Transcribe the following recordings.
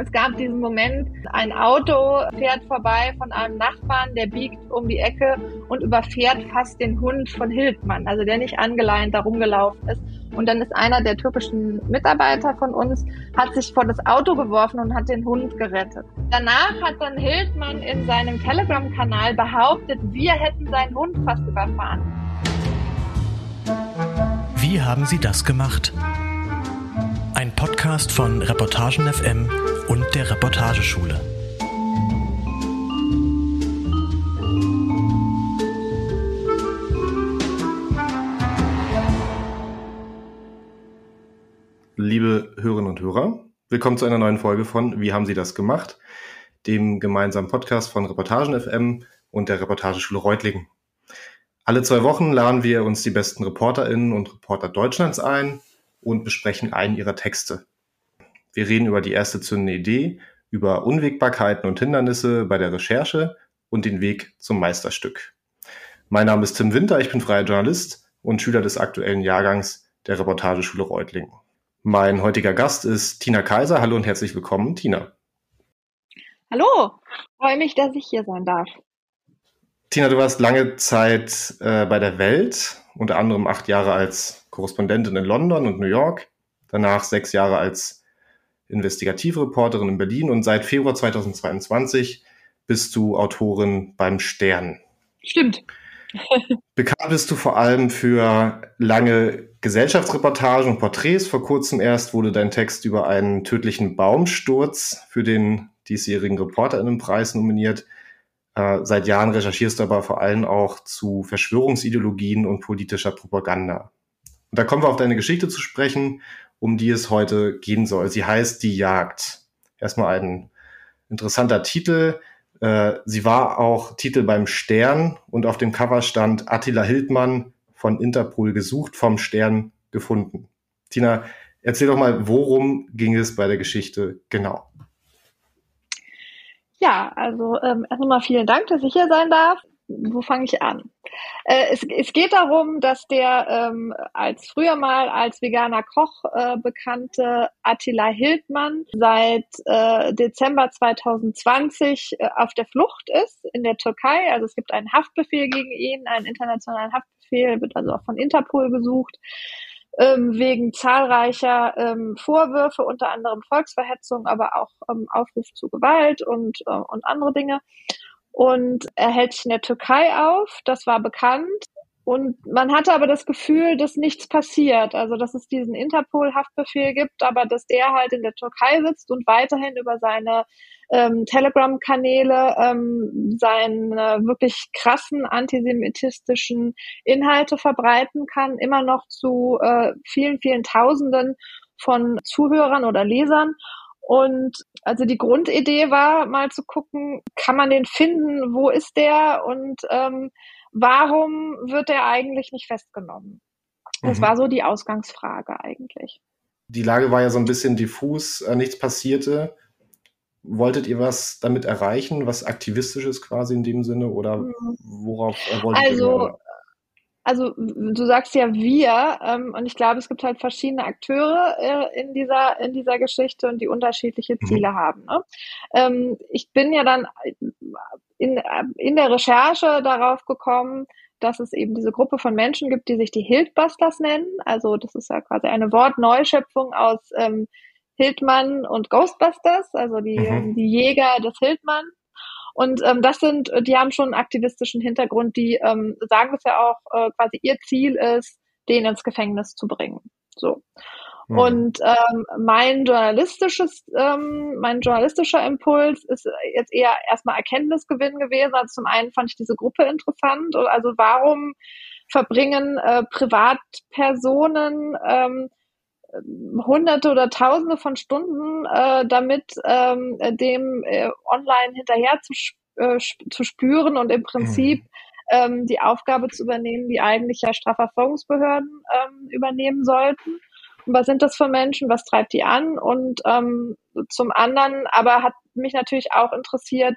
Es gab diesen Moment, ein Auto fährt vorbei von einem Nachbarn, der biegt um die Ecke und überfährt fast den Hund von Hildmann, also der nicht angeleint da rumgelaufen ist. Und dann ist einer der türkischen Mitarbeiter von uns, hat sich vor das Auto geworfen und hat den Hund gerettet. Danach hat dann Hildmann in seinem Telegram-Kanal behauptet, wir hätten seinen Hund fast überfahren. Wie haben Sie das gemacht? Ein Podcast von Reportagen FM und der Reportageschule. Liebe Hörerinnen und Hörer, willkommen zu einer neuen Folge von Wie haben Sie das gemacht? Dem gemeinsamen Podcast von Reportagen FM und der Reportageschule Reutlingen. Alle zwei Wochen laden wir uns die besten ReporterInnen und Reporter Deutschlands ein und besprechen einen ihrer Texte. Wir reden über die erste zündende Idee, über Unwägbarkeiten und Hindernisse bei der Recherche und den Weg zum Meisterstück. Mein Name ist Tim Winter, ich bin freier Journalist und Schüler des aktuellen Jahrgangs der Reportageschule Reutlingen. Mein heutiger Gast ist Tina Kaiser. Hallo und herzlich willkommen, Tina. Hallo, freue mich, dass ich hier sein darf. Tina, du warst lange Zeit äh, bei der Welt, unter anderem acht Jahre als Korrespondentin in London und New York, danach sechs Jahre als Investigativreporterin in Berlin und seit Februar 2022 bist du Autorin beim Stern. Stimmt. Bekannt bist du vor allem für lange Gesellschaftsreportagen und Porträts. Vor kurzem erst wurde dein Text über einen tödlichen Baumsturz für den diesjährigen Reporterinnenpreis nominiert. Äh, seit Jahren recherchierst du aber vor allem auch zu Verschwörungsideologien und politischer Propaganda. Und da kommen wir auf deine Geschichte zu sprechen, um die es heute gehen soll. Sie heißt Die Jagd. Erstmal ein interessanter Titel. Äh, sie war auch Titel beim Stern und auf dem Cover stand Attila Hildmann von Interpol gesucht, vom Stern gefunden. Tina, erzähl doch mal, worum ging es bei der Geschichte genau? Ja, also ähm, erst einmal vielen Dank, dass ich hier sein darf. Wo fange ich an? Äh, es, es geht darum, dass der ähm, als früher mal als veganer Koch äh, bekannte Attila Hildmann seit äh, Dezember 2020 äh, auf der Flucht ist in der Türkei. Also es gibt einen Haftbefehl gegen ihn, einen internationalen Haftbefehl, wird also auch von Interpol gesucht ähm, wegen zahlreicher ähm, Vorwürfe, unter anderem Volksverhetzung, aber auch ähm, Aufruf zu Gewalt und, äh, und andere Dinge. Und er hält sich in der Türkei auf, das war bekannt. Und man hatte aber das Gefühl, dass nichts passiert. Also, dass es diesen Interpol-Haftbefehl gibt, aber dass der halt in der Türkei sitzt und weiterhin über seine ähm, Telegram-Kanäle ähm, seine wirklich krassen antisemitistischen Inhalte verbreiten kann, immer noch zu äh, vielen, vielen Tausenden von Zuhörern oder Lesern. Und also die Grundidee war mal zu gucken, kann man den finden, wo ist der und ähm, warum wird er eigentlich nicht festgenommen? Das mhm. war so die Ausgangsfrage eigentlich. Die Lage war ja so ein bisschen diffus, äh, nichts passierte. Wolltet ihr was damit erreichen, was aktivistisches quasi in dem Sinne oder mhm. worauf äh, wolltet also, ihr? Also du sagst ja wir ähm, und ich glaube, es gibt halt verschiedene Akteure äh, in dieser in dieser Geschichte und die unterschiedliche mhm. Ziele mhm. haben. Ne? Ähm, ich bin ja dann in, in der Recherche darauf gekommen, dass es eben diese Gruppe von Menschen gibt, die sich die Hildbusters nennen. Also das ist ja quasi eine Wortneuschöpfung aus ähm, Hildmann und Ghostbusters, also die, mhm. die Jäger des Hildmann. Und ähm, das sind, die haben schon einen aktivistischen Hintergrund, die ähm, sagen es ja auch, äh, quasi ihr Ziel ist, den ins Gefängnis zu bringen. So. Mhm. Und ähm, mein journalistisches, ähm, mein journalistischer Impuls ist jetzt eher erstmal Erkenntnisgewinn gewesen. Also zum einen fand ich diese Gruppe interessant. Also warum verbringen äh, Privatpersonen ähm, hunderte oder tausende von Stunden äh, damit ähm, dem äh, online hinterher zu, äh, zu spüren und im Prinzip mhm. ähm, die Aufgabe zu übernehmen, die eigentlich ja Strafverfolgungsbehörden ähm, übernehmen sollten. Und was sind das für Menschen? Was treibt die an? Und ähm, zum anderen, aber hat mich natürlich auch interessiert,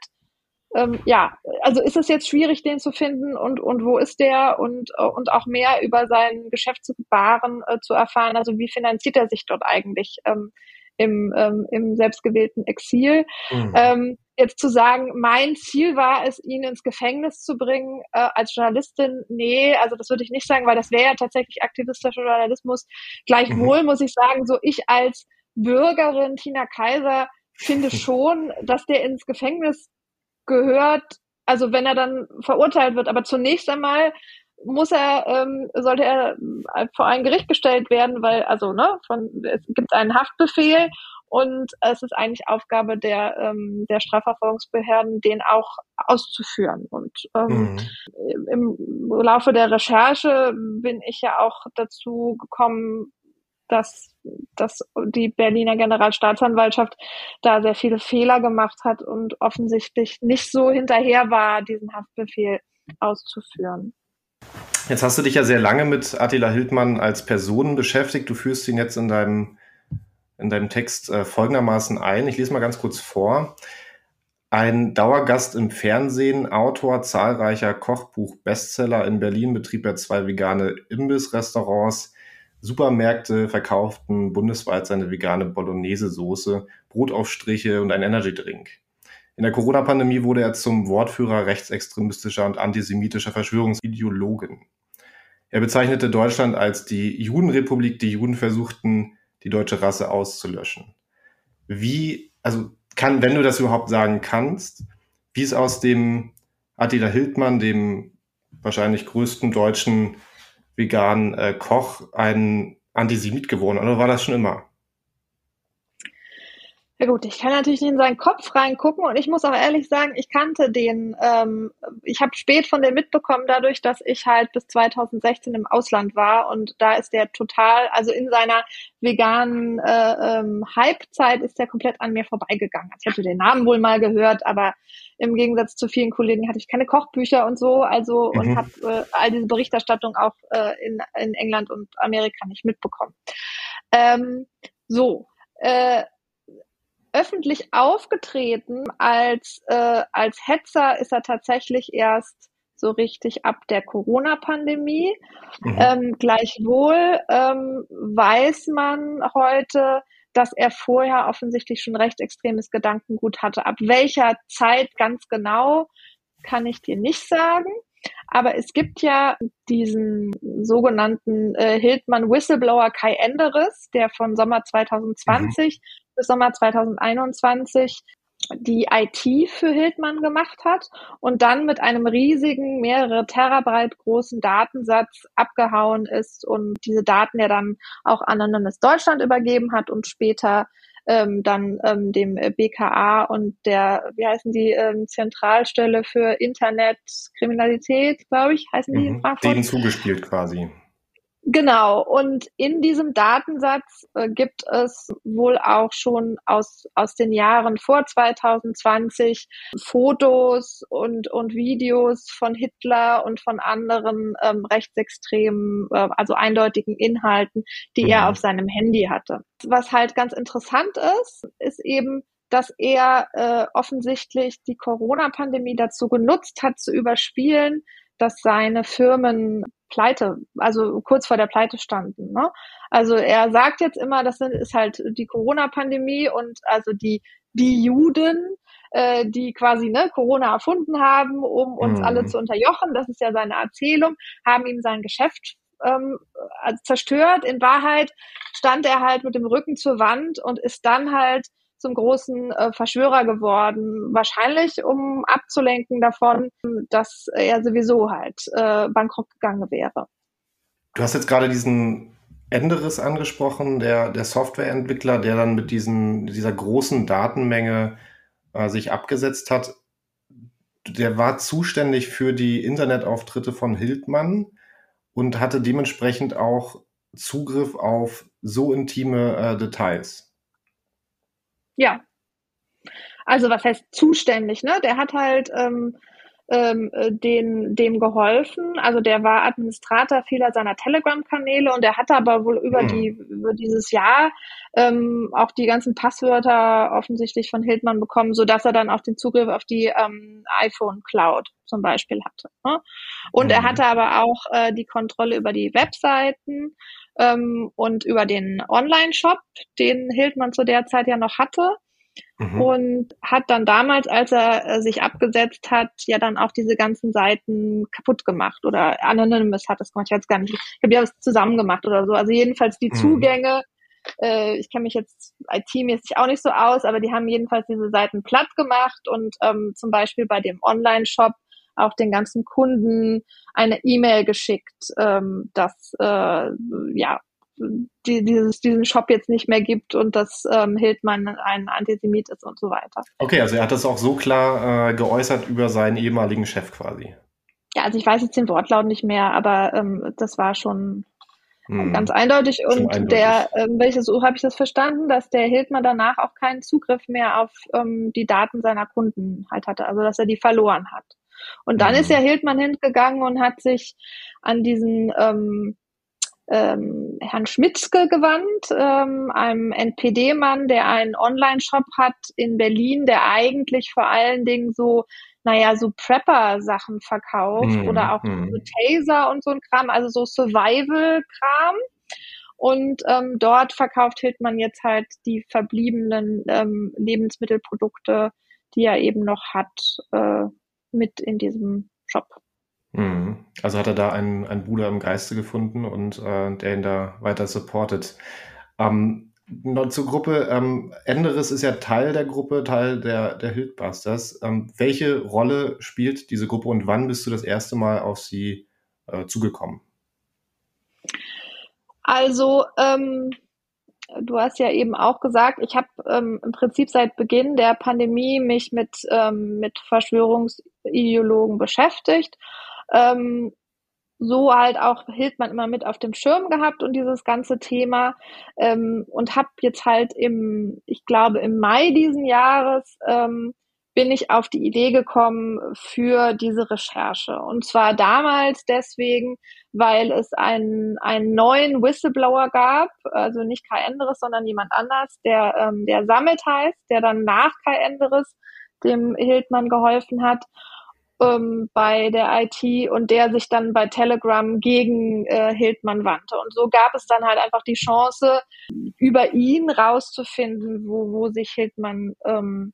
ähm, ja, also ist es jetzt schwierig, den zu finden und, und wo ist der und, äh, und auch mehr über sein Geschäftsgebaren äh, zu erfahren. Also wie finanziert er sich dort eigentlich? Ähm, im, ähm, im selbstgewählten Exil. Mhm. Ähm, jetzt zu sagen, mein Ziel war es, ihn ins Gefängnis zu bringen äh, als Journalistin, nee, also das würde ich nicht sagen, weil das wäre ja tatsächlich aktivistischer Journalismus. Gleichwohl mhm. muss ich sagen, so ich als Bürgerin Tina Kaiser finde schon, dass der ins Gefängnis gehört, also wenn er dann verurteilt wird. Aber zunächst einmal muss er, ähm, sollte er vor ein Gericht gestellt werden, weil, also, ne, von, es gibt einen Haftbefehl und es ist eigentlich Aufgabe der, ähm, der Strafverfolgungsbehörden, den auch auszuführen. Und ähm, mhm. im Laufe der Recherche bin ich ja auch dazu gekommen, dass, dass die Berliner Generalstaatsanwaltschaft da sehr viele Fehler gemacht hat und offensichtlich nicht so hinterher war, diesen Haftbefehl auszuführen. Jetzt hast du dich ja sehr lange mit Attila Hildmann als Person beschäftigt. Du führst ihn jetzt in deinem, in deinem Text äh, folgendermaßen ein. Ich lese mal ganz kurz vor. Ein Dauergast im Fernsehen, Autor zahlreicher Kochbuch-Bestseller in Berlin betrieb er zwei vegane Imbissrestaurants, Supermärkte verkauften bundesweit seine vegane Bolognese-Soße, Brotaufstriche und ein Energy-Drink. In der Corona-Pandemie wurde er zum Wortführer rechtsextremistischer und antisemitischer Verschwörungsideologen. Er bezeichnete Deutschland als die Judenrepublik, die Juden versuchten, die deutsche Rasse auszulöschen. Wie, also kann, wenn du das überhaupt sagen kannst, wie ist aus dem Attila Hildmann, dem wahrscheinlich größten deutschen veganen äh, Koch ein Antisemit geworden oder war das schon immer? Ja gut, ich kann natürlich nicht in seinen Kopf reingucken und ich muss auch ehrlich sagen, ich kannte den, ähm, ich habe spät von dem mitbekommen, dadurch, dass ich halt bis 2016 im Ausland war und da ist der total, also in seiner veganen äh, ähm, Hype-Zeit ist der komplett an mir vorbeigegangen. Also ich hatte den Namen wohl mal gehört, aber im Gegensatz zu vielen Kollegen hatte ich keine Kochbücher und so, also mhm. und habe äh, all diese Berichterstattung auch äh, in, in England und Amerika nicht mitbekommen. Ähm, so, äh, öffentlich aufgetreten als, äh, als Hetzer ist er tatsächlich erst so richtig ab der Corona-Pandemie. Mhm. Ähm, gleichwohl ähm, weiß man heute, dass er vorher offensichtlich schon recht extremes Gedankengut hatte. Ab welcher Zeit ganz genau, kann ich dir nicht sagen. Aber es gibt ja diesen sogenannten äh, Hildmann Whistleblower Kai Enderes, der von Sommer 2020 mhm bis Sommer 2021 die IT für Hildmann gemacht hat und dann mit einem riesigen, mehrere Terabyte großen Datensatz abgehauen ist und diese Daten ja dann auch Anonymous Deutschland übergeben hat und später ähm, dann ähm, dem BKA und der, wie heißen die, ähm, Zentralstelle für Internetkriminalität, glaube ich, heißen die mhm. in Frankfurt. Denen zugespielt quasi. Genau, und in diesem Datensatz äh, gibt es wohl auch schon aus, aus den Jahren vor 2020 Fotos und, und Videos von Hitler und von anderen ähm, rechtsextremen, äh, also eindeutigen Inhalten, die mhm. er auf seinem Handy hatte. Was halt ganz interessant ist, ist eben, dass er äh, offensichtlich die Corona-Pandemie dazu genutzt hat, zu überspielen, dass seine Firmen pleite, also kurz vor der Pleite standen. Ne? Also er sagt jetzt immer, das ist halt die Corona-Pandemie und also die, die Juden, äh, die quasi ne, Corona erfunden haben, um uns mhm. alle zu unterjochen, das ist ja seine Erzählung, haben ihm sein Geschäft ähm, zerstört. In Wahrheit stand er halt mit dem Rücken zur Wand und ist dann halt zum großen äh, Verschwörer geworden, wahrscheinlich um abzulenken davon, dass er sowieso halt äh, bankrott gegangen wäre. Du hast jetzt gerade diesen Enderes angesprochen, der, der Softwareentwickler, der dann mit diesen, dieser großen Datenmenge äh, sich abgesetzt hat. Der war zuständig für die Internetauftritte von Hildmann und hatte dementsprechend auch Zugriff auf so intime äh, Details. Ja. Also was heißt zuständig, ne? Der hat halt ähm, ähm, äh, den, dem geholfen. Also der war Administrator vieler seiner Telegram-Kanäle und der hatte aber wohl über, mhm. die, über dieses Jahr ähm, auch die ganzen Passwörter offensichtlich von Hildmann bekommen, so dass er dann auch den Zugriff auf die ähm, iPhone Cloud zum Beispiel hatte. Ne? Und mhm. er hatte aber auch äh, die Kontrolle über die Webseiten ähm, und über den Online-Shop, den Hildmann zu der Zeit ja noch hatte. Mhm. Und hat dann damals, als er äh, sich abgesetzt hat, ja dann auch diese ganzen Seiten kaputt gemacht oder Anonymous hat das gemacht. Ich weiß gar nicht. Ich habe ja das zusammen gemacht oder so. Also jedenfalls die mhm. Zugänge. Äh, ich kenne mich jetzt IT-mäßig auch nicht so aus, aber die haben jedenfalls diese Seiten platt gemacht und ähm, zum Beispiel bei dem Online-Shop auch den ganzen Kunden eine E-Mail geschickt, ähm, dass äh, ja die, dieses, diesen Shop jetzt nicht mehr gibt und dass ähm, Hildmann ein Antisemit ist und so weiter. Okay, also er hat das auch so klar äh, geäußert über seinen ehemaligen Chef quasi. Ja, also ich weiß jetzt den Wortlaut nicht mehr, aber ähm, das war schon hm. ganz eindeutig. Und eindeutig. der, ähm, welches so habe ich das verstanden, dass der Hildmann danach auch keinen Zugriff mehr auf ähm, die Daten seiner Kunden halt hatte, also dass er die verloren hat. Und dann mhm. ist ja Hildmann hingegangen und hat sich an diesen ähm, ähm, Herrn Schmitzke gewandt, ähm, einem NPD-Mann, der einen Online-Shop hat in Berlin, der eigentlich vor allen Dingen so, naja, so Prepper-Sachen verkauft mm, oder auch mm. so Taser und so ein Kram, also so Survival-Kram. Und ähm, dort verkauft Hildmann jetzt halt die verbliebenen ähm, Lebensmittelprodukte, die er eben noch hat, äh, mit in diesem Shop. Mhm. Also hat er da einen, einen Bruder im Geiste gefunden und äh, der ihn da weiter supportet. Ähm, noch zur Gruppe. Ähm, Enderes ist ja Teil der Gruppe, Teil der, der Hildbusters. Ähm, welche Rolle spielt diese Gruppe und wann bist du das erste Mal auf sie äh, zugekommen? Also, ähm, du hast ja eben auch gesagt, ich habe ähm, im Prinzip seit Beginn der Pandemie mich mit, ähm, mit Verschwörungsideologen beschäftigt. Ähm, so halt auch Hildmann immer mit auf dem Schirm gehabt und dieses ganze Thema ähm, und habe jetzt halt im, ich glaube im Mai diesen Jahres ähm, bin ich auf die Idee gekommen für diese Recherche. Und zwar damals deswegen, weil es einen, einen neuen Whistleblower gab, also nicht Kai Enderes, sondern jemand anders, der, ähm, der Sammelt heißt, der dann nach Kai Enderes dem Hildmann geholfen hat ähm, bei der IT und der sich dann bei Telegram gegen äh, Hildmann wandte. Und so gab es dann halt einfach die Chance, über ihn rauszufinden, wo, wo sich Hildmann ähm,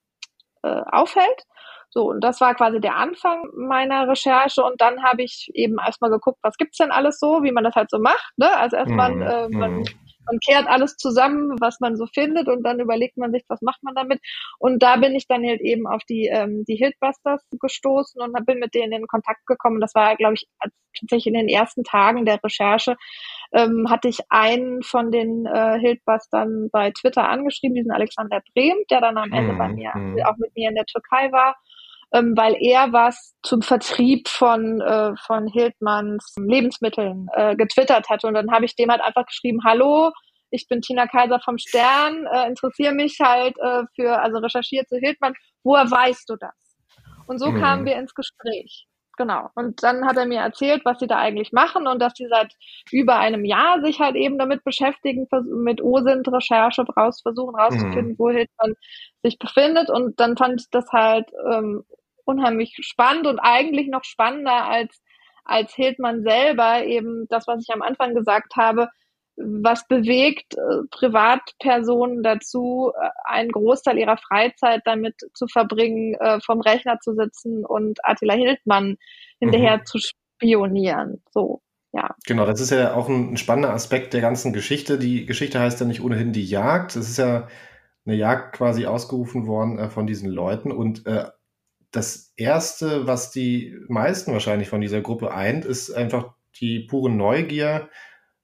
äh, aufhält. So, und das war quasi der Anfang meiner Recherche. Und dann habe ich eben erstmal geguckt, was gibt's denn alles so, wie man das halt so macht. Ne? Also erstmal, mm, äh, man, mm man kehrt alles zusammen, was man so findet und dann überlegt man sich, was macht man damit. Und da bin ich dann halt eben auf die, ähm, die Hildbusters gestoßen und bin mit denen in Kontakt gekommen. Das war, glaube ich, tatsächlich in den ersten Tagen der Recherche ähm, hatte ich einen von den äh, Hildbustern bei Twitter angeschrieben, diesen Alexander Brehm, der dann am Ende mm, bei mir mm. auch mit mir in der Türkei war ähm, weil er was zum Vertrieb von, äh, von Hildmanns Lebensmitteln äh, getwittert hatte. Und dann habe ich dem halt einfach geschrieben, hallo, ich bin Tina Kaiser vom Stern, äh, interessiere mich halt äh, für, also recherchiert zu Hildmann, woher weißt du das? Und so mhm. kamen wir ins Gespräch. Genau. Und dann hat er mir erzählt, was sie da eigentlich machen und dass sie seit über einem Jahr sich halt eben damit beschäftigen, mit OSINT-Recherche raus, versuchen rauszufinden, mhm. wo Hildmann sich befindet. Und dann fand ich das halt ähm, unheimlich spannend und eigentlich noch spannender als, als Hildmann selber eben das, was ich am Anfang gesagt habe, was bewegt äh, Privatpersonen dazu, äh, einen Großteil ihrer Freizeit damit zu verbringen, äh, vom Rechner zu sitzen und Attila Hildmann hinterher mhm. zu spionieren. So, ja. Genau, das ist ja auch ein, spannender Aspekt der ganzen Geschichte. Die Geschichte heißt ja nicht ohnehin die Jagd. Es ist ja eine Jagd quasi ausgerufen worden von diesen Leuten und äh, das erste, was die meisten wahrscheinlich von dieser Gruppe eint, ist einfach die pure Neugier,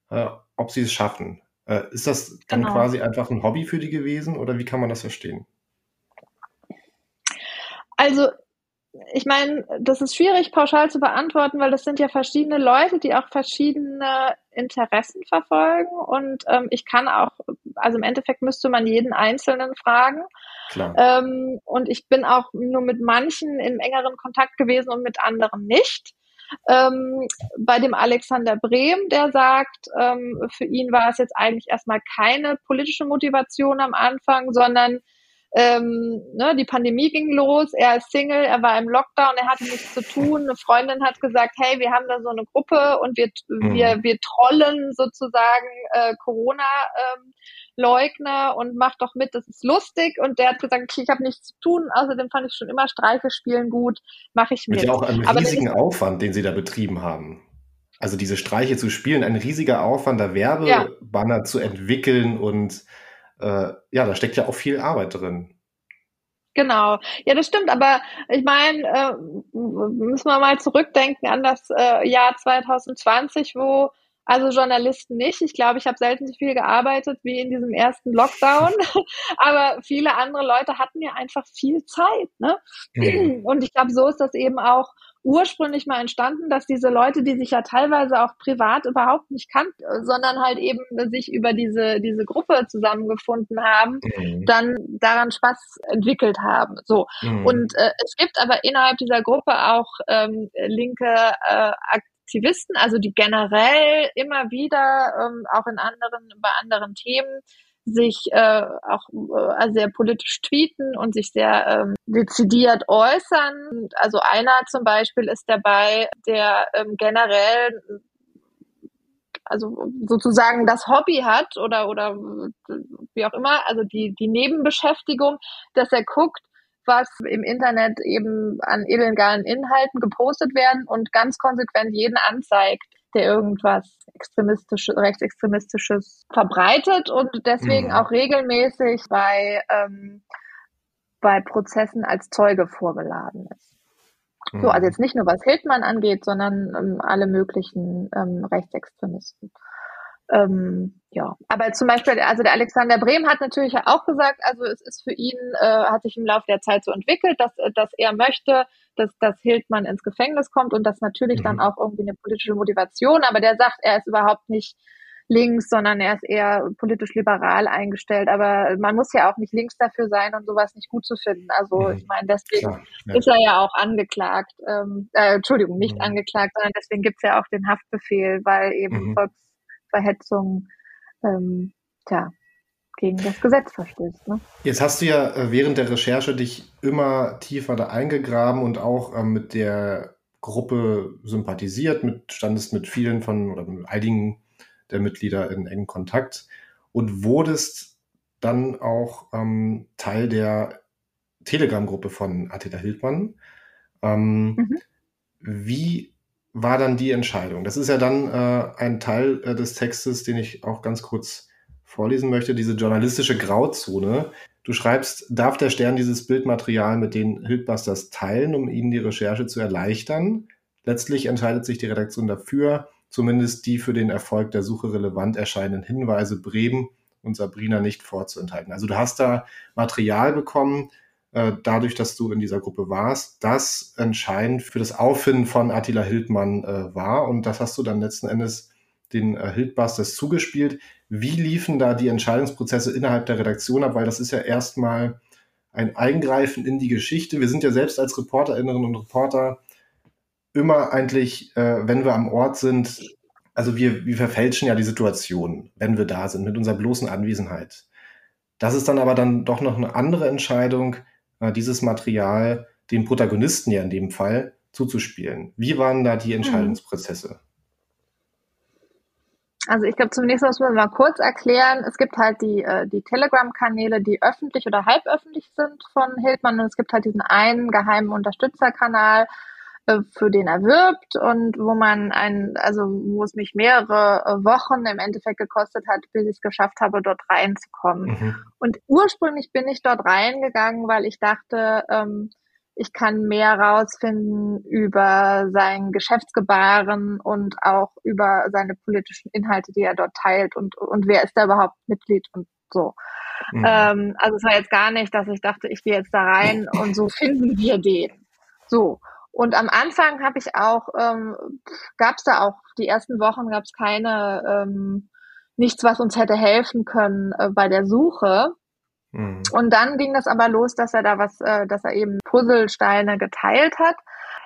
äh, ob sie es schaffen. Äh, ist das dann genau. quasi einfach ein Hobby für die gewesen oder wie kann man das verstehen? Also ich meine, das ist schwierig pauschal zu beantworten, weil das sind ja verschiedene Leute, die auch verschiedene Interessen verfolgen. Und ähm, ich kann auch, also im Endeffekt müsste man jeden Einzelnen fragen. Ähm, und ich bin auch nur mit manchen im engeren Kontakt gewesen und mit anderen nicht. Ähm, bei dem Alexander Brehm, der sagt, ähm, für ihn war es jetzt eigentlich erstmal keine politische Motivation am Anfang, sondern ähm, ne, die Pandemie ging los, er ist Single, er war im Lockdown, er hatte nichts zu tun. Eine Freundin hat gesagt, hey, wir haben da so eine Gruppe und wir, mhm. wir, wir trollen sozusagen äh, Corona. Ähm, und mach doch mit, das ist lustig. Und der hat gesagt, ich habe nichts zu tun. Außerdem fand ich schon immer Streiche spielen gut, mache ich mit. Mit ja auch einem riesigen Aufwand, den sie da betrieben haben. Also diese Streiche zu spielen, ein riesiger Aufwand, da Werbebanner ja. zu entwickeln und äh, ja, da steckt ja auch viel Arbeit drin. Genau, ja, das stimmt, aber ich meine, äh, müssen wir mal zurückdenken an das äh, Jahr 2020, wo also Journalisten nicht. Ich glaube, ich habe selten so viel gearbeitet wie in diesem ersten Lockdown. Aber viele andere Leute hatten ja einfach viel Zeit. Ne? Mhm. Und ich glaube, so ist das eben auch ursprünglich mal entstanden, dass diese Leute, die sich ja teilweise auch privat überhaupt nicht kannten, sondern halt eben sich über diese, diese Gruppe zusammengefunden haben, mhm. dann daran Spaß entwickelt haben. So. Mhm. Und äh, es gibt aber innerhalb dieser Gruppe auch ähm, linke äh, Aktivisten, also die generell immer wieder ähm, auch in anderen, bei anderen Themen sich äh, auch äh, sehr politisch tweeten und sich sehr ähm, dezidiert äußern. Also einer zum Beispiel ist dabei, der ähm, generell also sozusagen das Hobby hat oder oder wie auch immer, also die die Nebenbeschäftigung, dass er guckt, was im Internet eben an illegalen Inhalten gepostet werden und ganz konsequent jeden anzeigt, der irgendwas extremistisches, rechtsextremistisches verbreitet und deswegen mhm. auch regelmäßig bei, ähm, bei Prozessen als Zeuge vorgeladen ist. So, also mhm. jetzt nicht nur was Hildmann angeht, sondern ähm, alle möglichen ähm, Rechtsextremisten. Ähm, ja, aber zum Beispiel, also der Alexander Brehm hat natürlich auch gesagt, also es ist für ihn, äh, hat sich im Laufe der Zeit so entwickelt, dass, dass er möchte, dass, dass Hildmann ins Gefängnis kommt und das natürlich mhm. dann auch irgendwie eine politische Motivation, aber der sagt, er ist überhaupt nicht links, sondern er ist eher politisch liberal eingestellt. Aber man muss ja auch nicht links dafür sein und sowas nicht gut zu finden. Also mhm. ich meine, deswegen Klar, ja. ist er ja auch angeklagt. Ähm, äh, Entschuldigung, nicht mhm. angeklagt, sondern deswegen gibt's ja auch den Haftbefehl, weil eben mhm. Volks Verhetzung ähm, tja, gegen das Gesetz verstößt. Ne? Jetzt hast du ja äh, während der Recherche dich immer tiefer da eingegraben und auch ähm, mit der Gruppe sympathisiert, mit, standest mit vielen von oder mit einigen der Mitglieder in engen Kontakt und wurdest dann auch ähm, Teil der Telegram-Gruppe von Attila Hildmann. Ähm, mhm. Wie war dann die Entscheidung. Das ist ja dann äh, ein Teil äh, des Textes, den ich auch ganz kurz vorlesen möchte, diese journalistische Grauzone. Du schreibst, darf der Stern dieses Bildmaterial mit den Hildbusters teilen, um ihnen die Recherche zu erleichtern? Letztlich entscheidet sich die Redaktion dafür, zumindest die für den Erfolg der Suche relevant erscheinenden Hinweise Bremen und Sabrina nicht vorzuenthalten. Also du hast da Material bekommen, äh, dadurch, dass du in dieser Gruppe warst, das entscheidend für das Auffinden von Attila Hildmann äh, war. Und das hast du dann letzten Endes den äh, Hildbusters zugespielt. Wie liefen da die Entscheidungsprozesse innerhalb der Redaktion ab? Weil das ist ja erstmal ein Eingreifen in die Geschichte. Wir sind ja selbst als Reporterinnen und Reporter immer eigentlich, äh, wenn wir am Ort sind, also wir, wir verfälschen ja die Situation, wenn wir da sind, mit unserer bloßen Anwesenheit. Das ist dann aber dann doch noch eine andere Entscheidung, äh, dieses Material den Protagonisten ja in dem Fall zuzuspielen. Wie waren da die mhm. Entscheidungsprozesse? Also ich glaube, zunächst muss man mal kurz erklären, es gibt halt die, äh, die Telegram-Kanäle, die öffentlich oder halböffentlich sind von Hildmann und es gibt halt diesen einen geheimen Unterstützerkanal, für den er wirbt und wo man ein, also wo es mich mehrere äh, Wochen im Endeffekt gekostet hat, bis ich es geschafft habe, dort reinzukommen. Mhm. Und ursprünglich bin ich dort reingegangen, weil ich dachte, ähm, ich kann mehr rausfinden über sein Geschäftsgebaren und auch über seine politischen Inhalte, die er dort teilt und, und wer ist da überhaupt Mitglied und so. Mhm. Ähm, also es war jetzt gar nicht, dass ich dachte, ich gehe jetzt da rein und so finden wir den. So. Und am Anfang habe ich auch, ähm, gab es da auch, die ersten Wochen gab es keine, ähm, nichts, was uns hätte helfen können äh, bei der Suche. Mhm. Und dann ging das aber los, dass er da was, äh, dass er eben Puzzlesteine geteilt hat.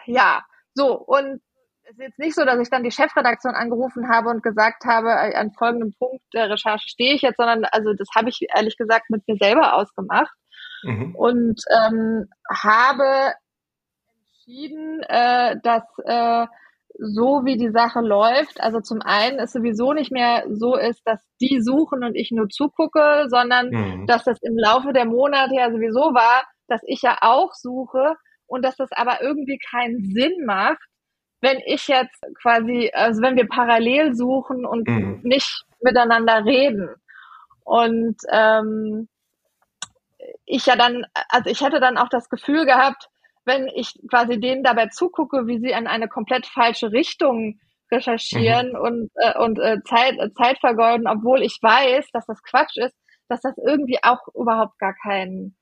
Ja, so, und es ist jetzt nicht so, dass ich dann die Chefredaktion angerufen habe und gesagt habe, äh, an folgendem Punkt der Recherche stehe ich jetzt, sondern also das habe ich ehrlich gesagt mit mir selber ausgemacht mhm. und ähm, habe entschieden, äh, dass äh, so wie die Sache läuft, also zum einen es sowieso nicht mehr so ist, dass die suchen und ich nur zugucke, sondern mhm. dass das im Laufe der Monate ja sowieso war, dass ich ja auch suche und dass das aber irgendwie keinen Sinn macht, wenn ich jetzt quasi, also wenn wir parallel suchen und mhm. nicht miteinander reden. Und ähm, ich ja dann, also ich hätte dann auch das Gefühl gehabt, wenn ich quasi denen dabei zugucke, wie sie in eine komplett falsche Richtung recherchieren mhm. und, äh, und äh, Zeit, äh, Zeit vergeuden, obwohl ich weiß, dass das Quatsch ist, dass das irgendwie auch überhaupt gar keinen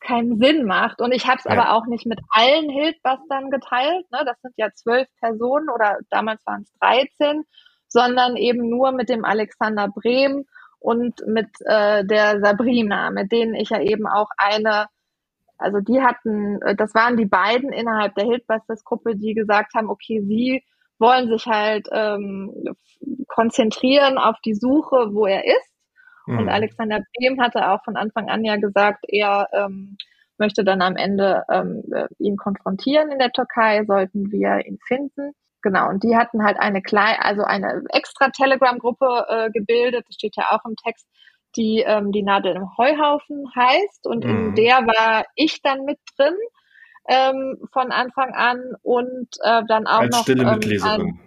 keinen Sinn macht. Und ich habe es ja. aber auch nicht mit allen Hildbustern geteilt. Ne? Das sind ja zwölf Personen oder damals waren es 13, sondern eben nur mit dem Alexander Brehm und mit äh, der Sabrina, mit denen ich ja eben auch eine, also die hatten, äh, das waren die beiden innerhalb der Hildbusters-Gruppe, die gesagt haben, okay, sie wollen sich halt ähm, konzentrieren auf die Suche, wo er ist Mhm. Und Alexander Brehm hatte auch von Anfang an ja gesagt, er ähm, möchte dann am Ende ähm, äh, ihn konfrontieren in der Türkei, sollten wir ihn finden. Genau, und die hatten halt eine kleine, also eine extra Telegram-Gruppe äh, gebildet, das steht ja auch im Text, die die, ähm, die Nadel im Heuhaufen heißt. Und mhm. in der war ich dann mit drin ähm, von Anfang an und äh, dann auch Als noch. Stille Mitleserin. Ähm,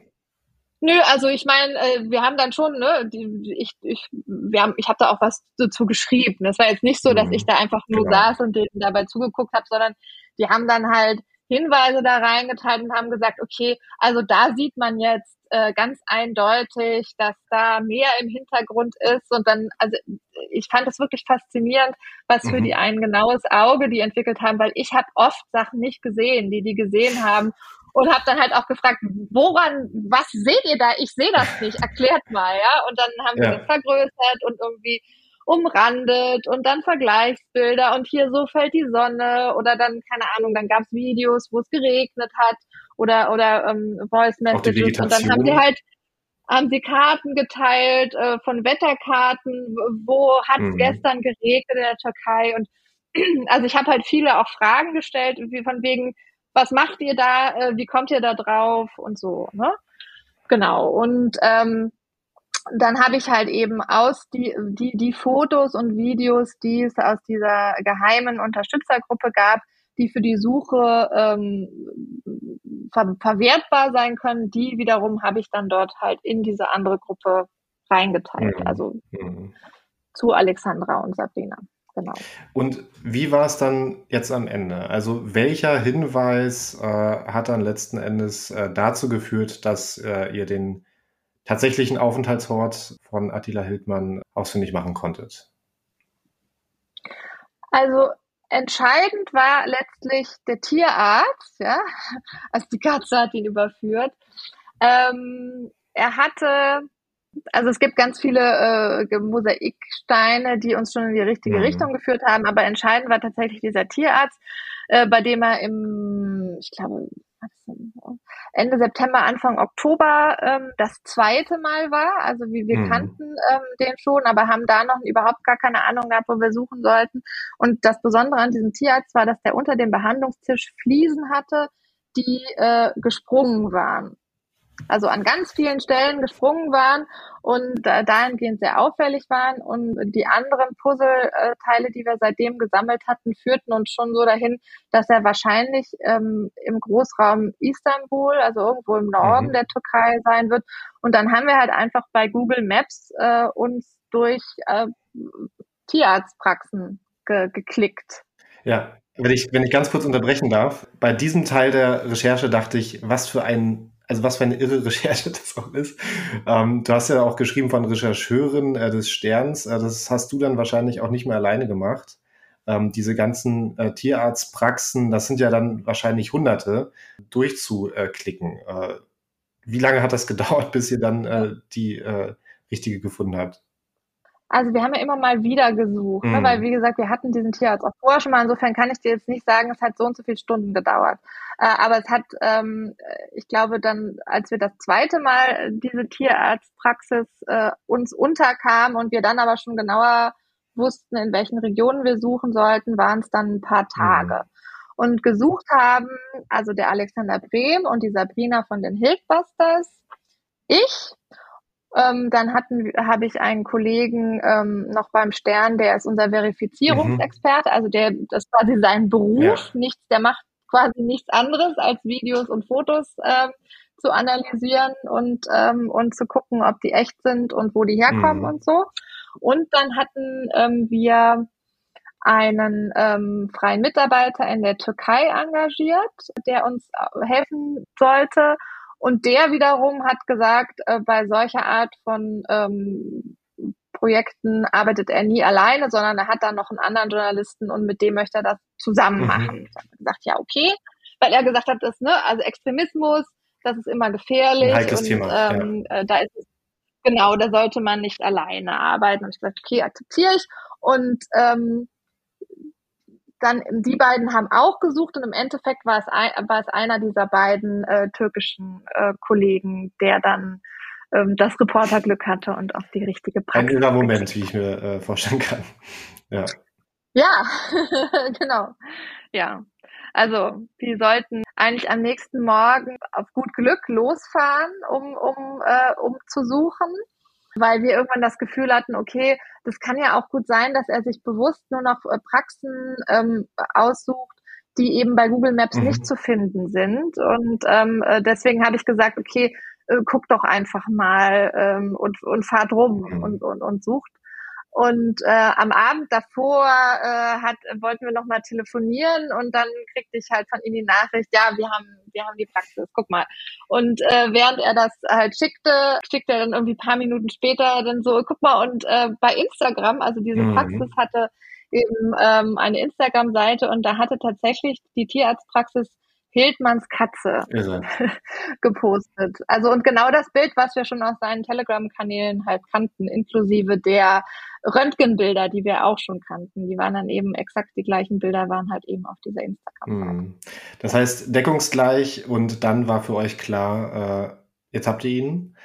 Nö, also ich meine, äh, wir haben dann schon, ne, die, ich, ich, wir haben, ich habe da auch was dazu geschrieben. Es war jetzt nicht so, dass mhm, ich da einfach nur genau. saß und denen dabei zugeguckt habe, sondern die haben dann halt Hinweise da reingeteilt und haben gesagt, okay, also da sieht man jetzt äh, ganz eindeutig, dass da mehr im Hintergrund ist und dann, also ich fand das wirklich faszinierend, was für mhm. die ein genaues Auge die entwickelt haben, weil ich habe oft Sachen nicht gesehen, die die gesehen haben und habe dann halt auch gefragt, woran, was seht ihr da? Ich sehe das nicht, erklärt mal, ja. Und dann haben ja. wir das vergrößert und irgendwie umrandet und dann Vergleichsbilder und hier so fällt die Sonne oder dann, keine Ahnung, dann gab's Videos, wo es geregnet hat oder oder ähm, Voice Messages und dann haben sie halt haben sie Karten geteilt äh, von Wetterkarten, wo hat es mhm. gestern geregnet in der Türkei und also ich habe halt viele auch Fragen gestellt, wie von wegen, was macht ihr da, äh, wie kommt ihr da drauf und so, ne? Genau. Und ähm, dann habe ich halt eben aus die, die, die Fotos und Videos, die es aus dieser geheimen Unterstützergruppe gab, die für die Suche ähm, ver verwertbar sein können, die wiederum habe ich dann dort halt in diese andere Gruppe reingeteilt. Mhm. Also mhm. zu Alexandra und Sabrina. Genau. Und wie war es dann jetzt am Ende? Also welcher Hinweis äh, hat dann letzten Endes äh, dazu geführt, dass äh, ihr den tatsächlichen Aufenthaltsort von Attila Hildmann ausfindig machen konntet? Also entscheidend war letztlich der Tierarzt, ja, also die Katze hat ihn überführt. Ähm, er hatte also es gibt ganz viele äh, Mosaiksteine, die uns schon in die richtige mhm. Richtung geführt haben, aber entscheidend war tatsächlich dieser Tierarzt, äh, bei dem er im, ich glaube, Ende September, Anfang Oktober ähm, das zweite Mal war. Also wie wir mhm. kannten ähm, den schon, aber haben da noch überhaupt gar keine Ahnung gehabt, wo wir suchen sollten. Und das Besondere an diesem Tierarzt war, dass der unter dem Behandlungstisch Fliesen hatte, die äh, gesprungen waren also an ganz vielen Stellen gesprungen waren und äh, dahingehend sehr auffällig waren. Und die anderen Puzzleteile, die wir seitdem gesammelt hatten, führten uns schon so dahin, dass er wahrscheinlich ähm, im Großraum Istanbul, also irgendwo im Norden mhm. der Türkei sein wird. Und dann haben wir halt einfach bei Google Maps äh, uns durch äh, Tierarztpraxen ge geklickt. Ja, wenn ich, wenn ich ganz kurz unterbrechen darf, bei diesem Teil der Recherche dachte ich, was für ein also was für eine irre Recherche das auch ist. Ähm, du hast ja auch geschrieben von Rechercheurin äh, des Sterns. Äh, das hast du dann wahrscheinlich auch nicht mehr alleine gemacht. Ähm, diese ganzen äh, Tierarztpraxen, das sind ja dann wahrscheinlich Hunderte, durchzuklicken. Äh, wie lange hat das gedauert, bis ihr dann äh, die äh, richtige gefunden habt? Also wir haben ja immer mal wieder gesucht, mhm. ne? weil wie gesagt, wir hatten diesen Tierarzt auch vorher schon mal. Insofern kann ich dir jetzt nicht sagen, es hat so und so viele Stunden gedauert. Äh, aber es hat, ähm, ich glaube, dann, als wir das zweite Mal diese Tierarztpraxis äh, uns unterkam und wir dann aber schon genauer wussten, in welchen Regionen wir suchen sollten, waren es dann ein paar Tage. Mhm. Und gesucht haben, also der Alexander Brehm und die Sabrina von den Hildbusters, ich ähm, dann hatten, habe ich einen Kollegen ähm, noch beim Stern, der ist unser Verifizierungsexperte, mhm. also der, das ist quasi sein Beruf, ja. nichts, der macht quasi nichts anderes als Videos und Fotos ähm, zu analysieren und ähm, und zu gucken, ob die echt sind und wo die herkommen mhm. und so. Und dann hatten ähm, wir einen ähm, freien Mitarbeiter in der Türkei engagiert, der uns äh, helfen sollte und der wiederum hat gesagt, äh, bei solcher Art von ähm, Projekten arbeitet er nie alleine, sondern er hat dann noch einen anderen Journalisten und mit dem möchte er das zusammen mhm. machen. Mhm. Ich habe gesagt, ja, okay. Weil er gesagt hat, das, ne, also Extremismus, das ist immer gefährlich. Ein und Thema, ähm, ja. äh, da ist es, genau, da sollte man nicht alleine arbeiten. Und ich gesagt, okay, akzeptiere ich. Und ähm, dann die beiden haben auch gesucht und im Endeffekt war es, ein, war es einer dieser beiden äh, türkischen äh, Kollegen, der dann ähm, das Reporterglück hatte und auch die richtige Praxis. Ein irrer Moment, wie ich mir äh, vorstellen kann. Ja. Ja, genau. Ja. Also, die sollten eigentlich am nächsten Morgen auf gut Glück losfahren, um, um, äh, um zu suchen weil wir irgendwann das Gefühl hatten, okay, das kann ja auch gut sein, dass er sich bewusst nur noch äh, Praxen ähm, aussucht, die eben bei Google Maps mhm. nicht zu finden sind. Und ähm, äh, deswegen habe ich gesagt, okay, äh, guck doch einfach mal ähm, und, und fahrt rum mhm. und, und, und sucht. Und äh, am Abend davor äh, hat, wollten wir nochmal telefonieren und dann kriegte ich halt von ihm die Nachricht, ja, wir haben, wir haben die Praxis, guck mal. Und äh, während er das halt schickte, schickte er dann irgendwie paar Minuten später dann so, guck mal, und äh, bei Instagram, also diese mhm. Praxis hatte eben ähm, eine Instagram-Seite und da hatte tatsächlich die Tierarztpraxis Hildmanns Katze gepostet. Also und genau das Bild, was wir schon aus seinen Telegram-Kanälen halt kannten, inklusive der Röntgenbilder, die wir auch schon kannten. Die waren dann eben exakt die gleichen Bilder, waren halt eben auf dieser Instagram-Seite. Hm. Das heißt, deckungsgleich und dann war für euch klar, äh, jetzt habt ihr ihn.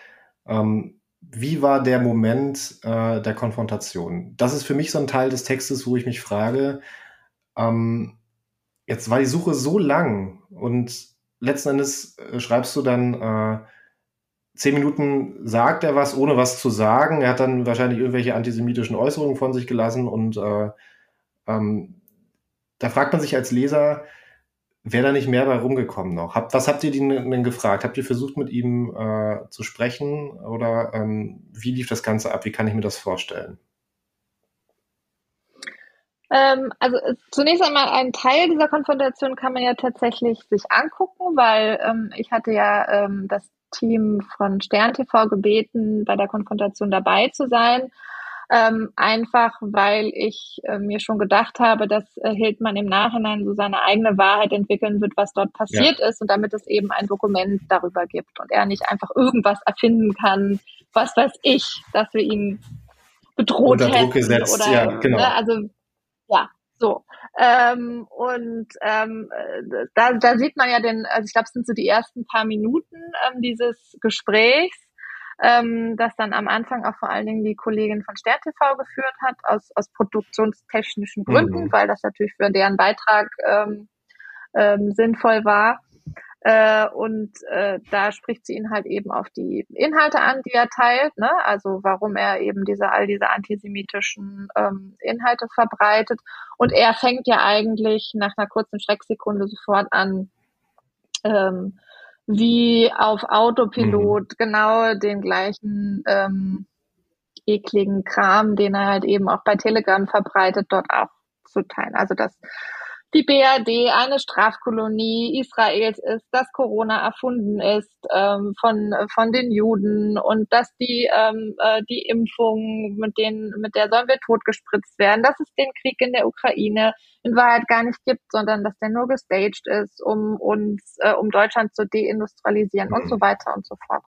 Ähm, wie war der Moment äh, der Konfrontation? Das ist für mich so ein Teil des Textes, wo ich mich frage, ähm, jetzt war die Suche so lang und letzten Endes äh, schreibst du dann äh, zehn Minuten sagt er was, ohne was zu sagen. Er hat dann wahrscheinlich irgendwelche antisemitischen Äußerungen von sich gelassen und äh, ähm, da fragt man sich als Leser, wäre da nicht mehr bei rumgekommen noch? Hab, was habt ihr denn gefragt? Habt ihr versucht, mit ihm äh, zu sprechen oder ähm, wie lief das Ganze ab? Wie kann ich mir das vorstellen? Ähm, also äh, zunächst einmal einen Teil dieser Konfrontation kann man ja tatsächlich sich angucken, weil ähm, ich hatte ja ähm, das Team von Stern TV gebeten, bei der Konfrontation dabei zu sein. Ähm, einfach weil ich äh, mir schon gedacht habe, dass äh, Hildmann im Nachhinein so seine eigene Wahrheit entwickeln wird, was dort passiert ja. ist und damit es eben ein Dokument darüber gibt und er nicht einfach irgendwas erfinden kann, was weiß ich, dass wir ihn bedroht Unter Druck gesetzt, oder, ja, genau. Ne, also ja, so. Ähm, und ähm, da, da sieht man ja den, also ich glaube, es sind so die ersten paar Minuten ähm, dieses Gesprächs, ähm, das dann am Anfang auch vor allen Dingen die Kollegin von Stern TV geführt hat, aus, aus produktionstechnischen Gründen, mhm. weil das natürlich für deren Beitrag ähm, ähm, sinnvoll war. Äh, und äh, da spricht sie ihn halt eben auf die Inhalte an, die er teilt, ne? also warum er eben diese all diese antisemitischen ähm, Inhalte verbreitet. Und er fängt ja eigentlich nach einer kurzen Schrecksekunde sofort an, ähm, wie auf Autopilot mhm. genau den gleichen ähm, ekligen Kram, den er halt eben auch bei Telegram verbreitet, dort auch zu teilen. Also das die BRD eine Strafkolonie Israels ist, dass Corona erfunden ist ähm, von, von den Juden und dass die, ähm, äh, die Impfung, mit, denen, mit der sollen wir totgespritzt werden, dass es den Krieg in der Ukraine in Wahrheit gar nicht gibt, sondern dass der nur gestaged ist, um uns, äh, um Deutschland zu deindustrialisieren mhm. und so weiter und so fort.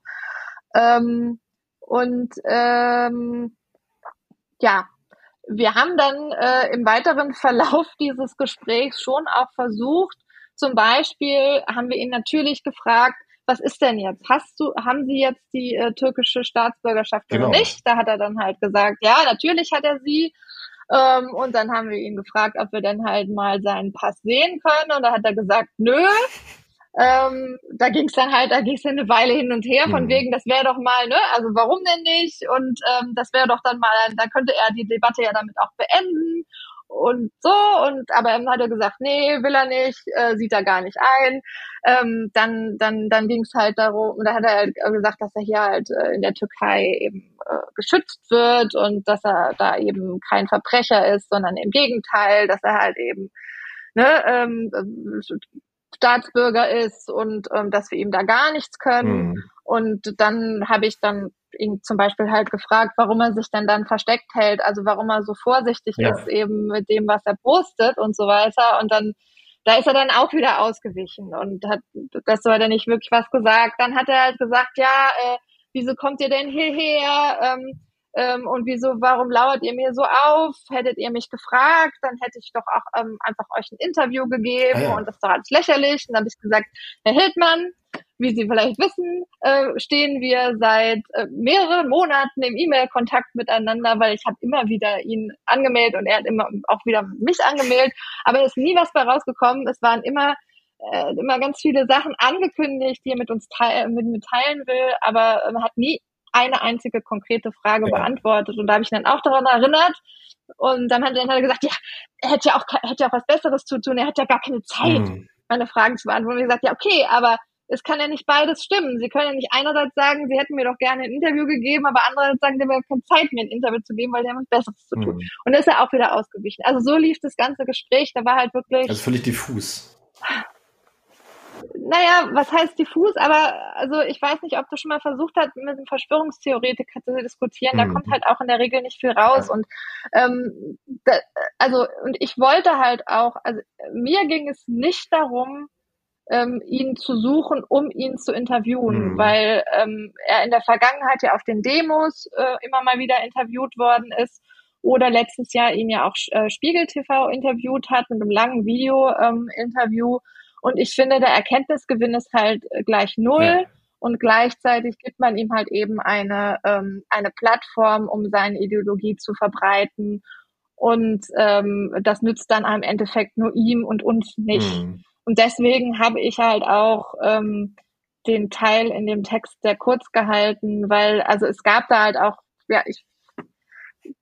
Ähm, und ähm, ja, wir haben dann äh, im weiteren Verlauf dieses Gesprächs schon auch versucht, zum Beispiel haben wir ihn natürlich gefragt, was ist denn jetzt? Hast du, haben Sie jetzt die äh, türkische Staatsbürgerschaft genau. oder nicht? Da hat er dann halt gesagt, ja, natürlich hat er sie. Ähm, und dann haben wir ihn gefragt, ob wir dann halt mal seinen Pass sehen können. Und da hat er gesagt, nö. Ähm, da ging es dann halt, da ging es eine Weile hin und her, von mhm. wegen, das wäre doch mal, ne, also warum denn nicht? Und ähm, das wäre doch dann mal, dann könnte er die Debatte ja damit auch beenden und so und aber dann hat er gesagt, nee, will er nicht, äh, sieht er gar nicht ein. Ähm, dann dann dann ging es halt darum, da hat er halt gesagt, dass er hier halt äh, in der Türkei eben äh, geschützt wird und dass er da eben kein Verbrecher ist, sondern im Gegenteil, dass er halt eben ne, ähm, Staatsbürger ist und ähm, dass wir ihm da gar nichts können. Mhm. Und dann habe ich dann ihn zum Beispiel halt gefragt, warum er sich denn dann versteckt hält, also warum er so vorsichtig ja. ist eben mit dem, was er postet und so weiter. Und dann, da ist er dann auch wieder ausgewichen und hat, das war dann nicht wirklich was gesagt. Dann hat er halt gesagt, ja, äh, wieso kommt ihr denn hierher? Ähm, ähm, und wieso, warum lauert ihr mir so auf? Hättet ihr mich gefragt, dann hätte ich doch auch ähm, einfach euch ein Interview gegeben ah, ja. und das ist doch alles lächerlich. Und dann habe ich gesagt, Herr Hildmann, wie Sie vielleicht wissen, äh, stehen wir seit äh, mehreren Monaten im E-Mail-Kontakt miteinander, weil ich habe immer wieder ihn angemeldet und er hat immer auch wieder mich angemeldet. Aber es ist nie was bei rausgekommen. Es waren immer äh, immer ganz viele Sachen angekündigt, die er mit uns teil mit mir teilen will, aber man hat nie eine einzige konkrete Frage ja. beantwortet. Und da habe ich ihn dann auch daran erinnert. Und dann hat er dann gesagt, ja, er hätte ja auch, hätte ja auch was Besseres zu tun, er hat ja gar keine Zeit, mhm. meine Fragen zu beantworten. Und ich gesagt, ja, okay, aber es kann ja nicht beides stimmen. Sie können ja nicht einerseits sagen, Sie hätten mir doch gerne ein Interview gegeben, aber andererseits sagen, Sie haben ja keine Zeit, mir ein Interview zu geben, weil Sie haben was Besseres zu tun. Mhm. Und da ist er auch wieder ausgewichen. Also so lief das ganze Gespräch. Da war halt wirklich. Also völlig diffus naja, was heißt diffus, aber also ich weiß nicht, ob du schon mal versucht hast, mit einem Verschwörungstheoretiker zu diskutieren. Mhm. Da kommt halt auch in der Regel nicht viel raus. Ja. Und ähm, da, also, und ich wollte halt auch, also mir ging es nicht darum, ähm, ihn zu suchen, um ihn zu interviewen, mhm. weil ähm, er in der Vergangenheit ja auf den Demos äh, immer mal wieder interviewt worden ist oder letztes Jahr ihn ja auch äh, Spiegel TV interviewt hat mit einem langen Video-Interview. Ähm, und ich finde, der Erkenntnisgewinn ist halt äh, gleich null. Ja. Und gleichzeitig gibt man ihm halt eben eine, ähm, eine Plattform, um seine Ideologie zu verbreiten. Und ähm, das nützt dann im Endeffekt nur ihm und uns nicht. Mhm. Und deswegen habe ich halt auch ähm, den Teil in dem Text sehr kurz gehalten, weil, also es gab da halt auch, ja, ich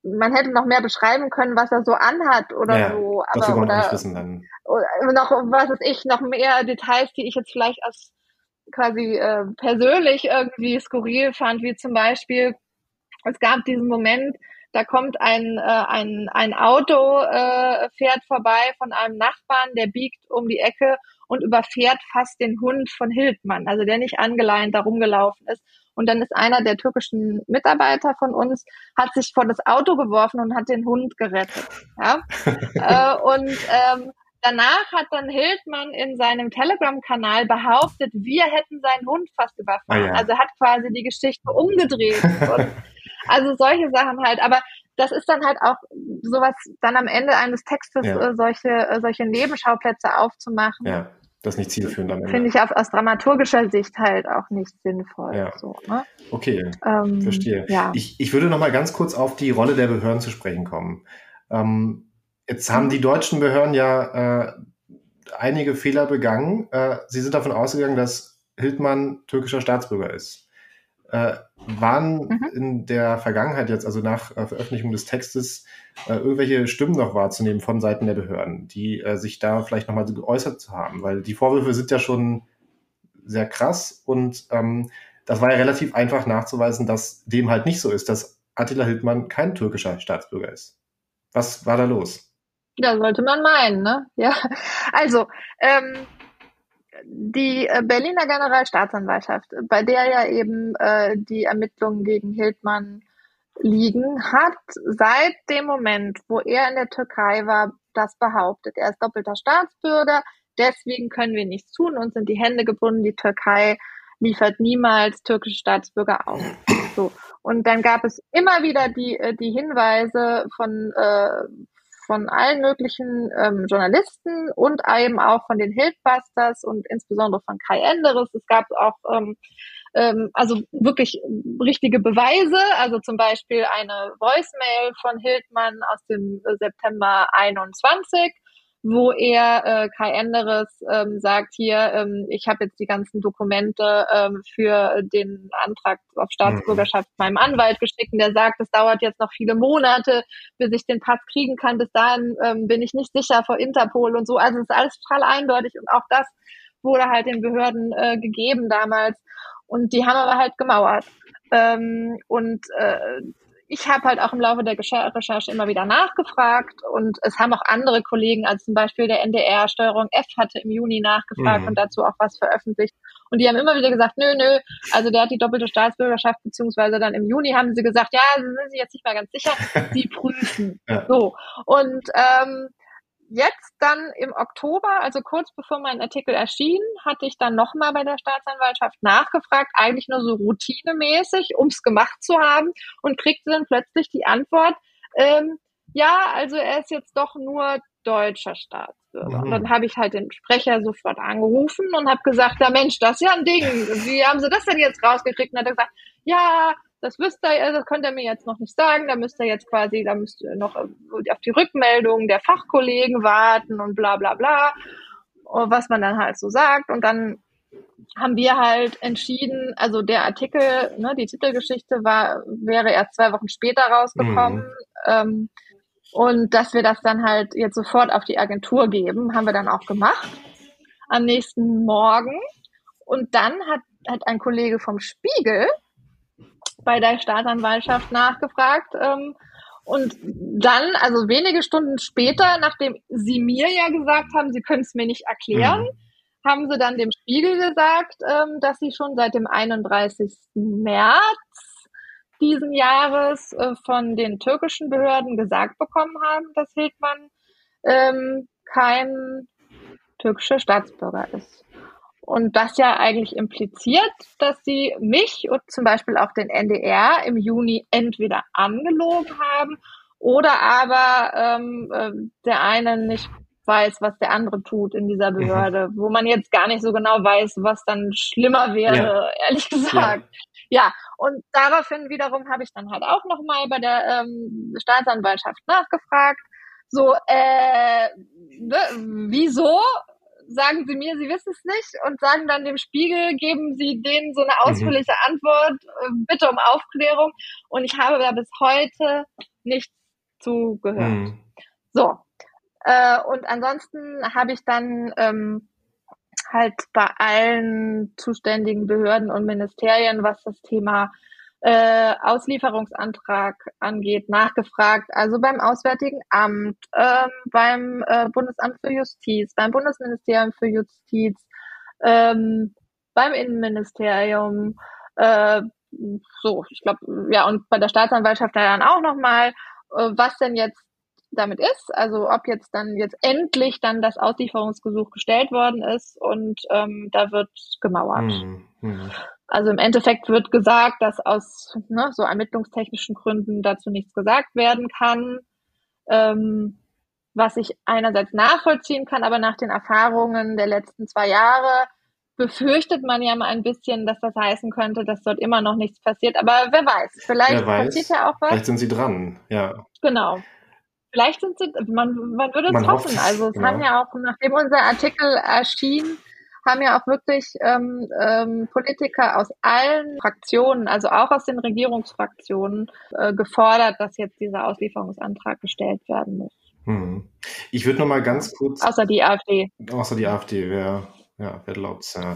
man hätte noch mehr beschreiben können, was er so anhat oder ja, so. Aber, oder, nicht wissen dann. Oder noch, was ist ich, noch mehr Details, die ich jetzt vielleicht als quasi äh, persönlich irgendwie skurril fand, wie zum Beispiel, es gab diesen Moment, da kommt ein, äh, ein, ein Auto, äh, fährt vorbei von einem Nachbarn, der biegt um die Ecke und überfährt fast den Hund von Hildmann, also der nicht angeleint da rumgelaufen ist. Und dann ist einer der türkischen Mitarbeiter von uns, hat sich vor das Auto geworfen und hat den Hund gerettet. Ja? äh, und ähm, danach hat dann Hildmann in seinem Telegram-Kanal behauptet, wir hätten seinen Hund fast überfahren. Ah, ja. Also hat quasi die Geschichte umgedreht. also solche Sachen halt. Aber das ist dann halt auch sowas, dann am Ende eines Textes ja. äh, solche, äh, solche Nebenschauplätze aufzumachen. Ja das nicht zielführend am Ende. Finde ich aus dramaturgischer Sicht halt auch nicht sinnvoll. Ja. So, ne? Okay, ähm, verstehe. Ja. Ich, ich würde noch mal ganz kurz auf die Rolle der Behörden zu sprechen kommen. Ähm, jetzt haben die deutschen Behörden ja äh, einige Fehler begangen. Äh, sie sind davon ausgegangen, dass Hildmann türkischer Staatsbürger ist. Äh, waren mhm. in der Vergangenheit jetzt, also nach äh, Veröffentlichung des Textes, äh, irgendwelche Stimmen noch wahrzunehmen von Seiten der Behörden, die äh, sich da vielleicht nochmal geäußert zu haben? Weil die Vorwürfe sind ja schon sehr krass und ähm, das war ja relativ einfach nachzuweisen, dass dem halt nicht so ist, dass Attila Hildmann kein türkischer Staatsbürger ist. Was war da los? Ja, sollte man meinen, ne? Ja, also ähm, die äh, Berliner Generalstaatsanwaltschaft, bei der ja eben äh, die Ermittlungen gegen Hildmann liegen, hat seit dem Moment, wo er in der Türkei war, das behauptet. Er ist doppelter Staatsbürger, deswegen können wir nichts tun, uns sind die Hände gebunden, die Türkei liefert niemals türkische Staatsbürger aus. So. Und dann gab es immer wieder die, äh, die Hinweise von, äh, von allen möglichen ähm, Journalisten und eben auch von den Hildbusters und insbesondere von Kai Enderes. Es gab auch ähm, ähm, also wirklich richtige Beweise, also zum Beispiel eine Voicemail von Hildmann aus dem September 21, wo er äh, Kai Enderes ähm, sagt, hier, ähm, ich habe jetzt die ganzen Dokumente ähm, für den Antrag auf Staatsbürgerschaft mhm. meinem Anwalt geschickt und der sagt, es dauert jetzt noch viele Monate, bis ich den Pass kriegen kann. Bis dahin ähm, bin ich nicht sicher vor Interpol und so. Also es ist alles total eindeutig und auch das wurde halt den Behörden äh, gegeben damals. Und die haben aber halt gemauert. Ähm, und äh, ich habe halt auch im Laufe der Recherche immer wieder nachgefragt und es haben auch andere Kollegen, also zum Beispiel der NDR Steuerung F hatte im Juni nachgefragt mhm. und dazu auch was veröffentlicht. Und die haben immer wieder gesagt, nö, nö, also der hat die doppelte Staatsbürgerschaft, beziehungsweise dann im Juni haben sie gesagt, ja, sie sind sich jetzt nicht mehr ganz sicher, sie prüfen. ja. So. Und ähm, jetzt dann im Oktober, also kurz bevor mein Artikel erschien, hatte ich dann nochmal bei der Staatsanwaltschaft nachgefragt, eigentlich nur so routinemäßig, ums gemacht zu haben und kriegte dann plötzlich die Antwort, ähm, ja, also er ist jetzt doch nur deutscher Staatsbürger. Mhm. Und dann habe ich halt den Sprecher sofort angerufen und habe gesagt, ja Mensch, das ist ja ein Ding. Wie haben Sie das denn jetzt rausgekriegt? Und hat er gesagt, ja, das wüsste er, das könnt ihr mir jetzt noch nicht sagen, da müsst ihr jetzt quasi, da müsst ihr noch auf die Rückmeldung der Fachkollegen warten und bla bla bla, was man dann halt so sagt. Und dann haben wir halt entschieden, also der Artikel, ne, die Titelgeschichte war, wäre erst zwei Wochen später rausgekommen. Mhm. Ähm, und dass wir das dann halt jetzt sofort auf die Agentur geben, haben wir dann auch gemacht. Am nächsten Morgen. Und dann hat, hat ein Kollege vom Spiegel bei der Staatsanwaltschaft nachgefragt. Ähm, und dann, also wenige Stunden später, nachdem sie mir ja gesagt haben, sie können es mir nicht erklären, mhm. haben sie dann dem Spiegel gesagt, ähm, dass sie schon seit dem 31. März diesen Jahres äh, von den türkischen Behörden gesagt bekommen haben, dass Hildmann ähm, kein türkischer Staatsbürger ist. Und das ja eigentlich impliziert, dass sie mich und zum Beispiel auch den NDR im Juni entweder angelogen haben oder aber ähm, äh, der eine nicht weiß, was der andere tut in dieser mhm. Behörde, mhm. wo man jetzt gar nicht so genau weiß, was dann schlimmer wäre, ja. ehrlich gesagt. Ja. ja. und daraufhin wiederum habe ich dann halt auch nochmal bei der ähm, Staatsanwaltschaft nachgefragt, so, äh, ne, wieso sagen sie mir, sie wissen es nicht und sagen dann dem Spiegel, geben sie denen so eine ausführliche mhm. Antwort, äh, bitte um Aufklärung. Und ich habe da bis heute nichts zugehört. Mhm. So. Äh, und ansonsten habe ich dann ähm, halt bei allen zuständigen Behörden und Ministerien, was das Thema äh, Auslieferungsantrag angeht, nachgefragt. Also beim Auswärtigen Amt, ähm, beim äh, Bundesamt für Justiz, beim Bundesministerium für Justiz, ähm, beim Innenministerium, äh, so, ich glaube, ja, und bei der Staatsanwaltschaft dann auch nochmal, äh, was denn jetzt damit ist, also ob jetzt dann jetzt endlich dann das Auslieferungsgesuch gestellt worden ist und ähm, da wird gemauert. Mhm. Mhm. Also im Endeffekt wird gesagt, dass aus ne, so ermittlungstechnischen Gründen dazu nichts gesagt werden kann, ähm, was ich einerseits nachvollziehen kann, aber nach den Erfahrungen der letzten zwei Jahre befürchtet man ja mal ein bisschen, dass das heißen könnte, dass dort immer noch nichts passiert. Aber wer weiß, vielleicht wer weiß, passiert ja auch was. Vielleicht sind sie dran, ja. Genau. Vielleicht sind sie, man, man würde es man hoffen. Also es genau. haben ja auch, nachdem unser Artikel erschien, haben ja auch wirklich ähm, ähm, Politiker aus allen Fraktionen, also auch aus den Regierungsfraktionen, äh, gefordert, dass jetzt dieser Auslieferungsantrag gestellt werden muss. Hm. Ich würde noch mal ganz kurz. Außer die AfD. Außer die AfD, wer, ja, wer glaubt's, ja.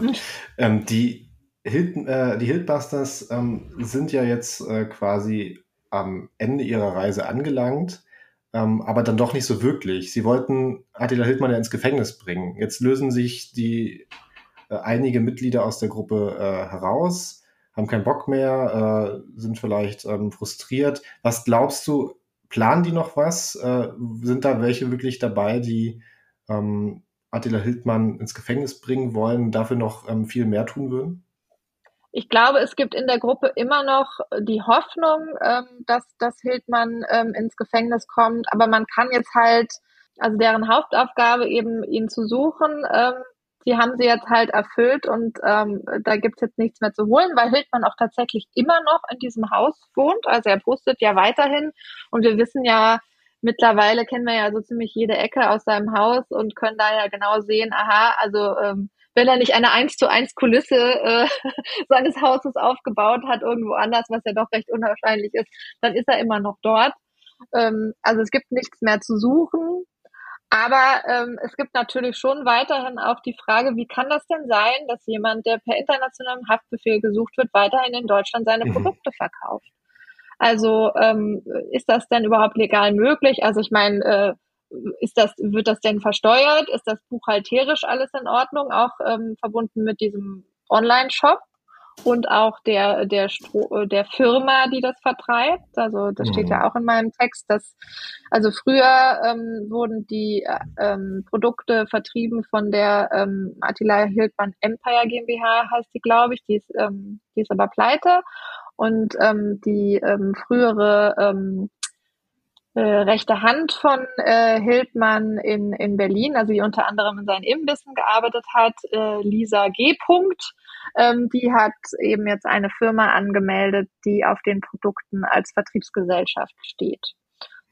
ähm, die Hilt, äh, die Hildbusters ähm, sind ja jetzt äh, quasi am Ende ihrer Reise angelangt ähm, aber dann doch nicht so wirklich. Sie wollten Attila Hildmann ja ins Gefängnis bringen. Jetzt lösen sich die äh, einige Mitglieder aus der Gruppe äh, heraus, haben keinen Bock mehr, äh, sind vielleicht ähm, frustriert. Was glaubst du, planen die noch was? Äh, sind da welche wirklich dabei, die ähm, Attila Hildmann ins Gefängnis bringen wollen, dafür noch ähm, viel mehr tun würden? Ich glaube, es gibt in der Gruppe immer noch die Hoffnung, ähm, dass, dass Hildmann ähm, ins Gefängnis kommt. Aber man kann jetzt halt, also deren Hauptaufgabe eben ihn zu suchen, ähm, die haben sie jetzt halt erfüllt und ähm, da gibt's jetzt nichts mehr zu holen, weil Hildmann auch tatsächlich immer noch in diesem Haus wohnt. Also er postet ja weiterhin und wir wissen ja, mittlerweile kennen wir ja so ziemlich jede Ecke aus seinem Haus und können da ja genau sehen, aha, also ähm, wenn er nicht eine eins zu eins Kulisse äh, seines Hauses aufgebaut hat, irgendwo anders, was ja doch recht unwahrscheinlich ist, dann ist er immer noch dort. Ähm, also es gibt nichts mehr zu suchen. Aber ähm, es gibt natürlich schon weiterhin auch die Frage, wie kann das denn sein, dass jemand, der per internationalem Haftbefehl gesucht wird, weiterhin in Deutschland seine mhm. Produkte verkauft? Also ähm, ist das denn überhaupt legal möglich? Also ich meine, äh, ist das, wird das denn versteuert? Ist das buchhalterisch alles in Ordnung, auch ähm, verbunden mit diesem Online-Shop? und auch der, der, Stro der Firma, die das vertreibt. Also das steht ja mhm. auch in meinem Text, dass also früher ähm, wurden die äh, ähm, Produkte vertrieben von der ähm, Attila Hildmann Empire GmbH, heißt die, glaube ich, die ist, ähm, die ist aber pleite. Und ähm, die ähm, frühere ähm, äh, rechte Hand von äh, Hildmann in, in Berlin, also die unter anderem in seinen Imbissen gearbeitet hat, äh, Lisa G. Punkt, ähm, die hat eben jetzt eine Firma angemeldet, die auf den Produkten als Vertriebsgesellschaft steht.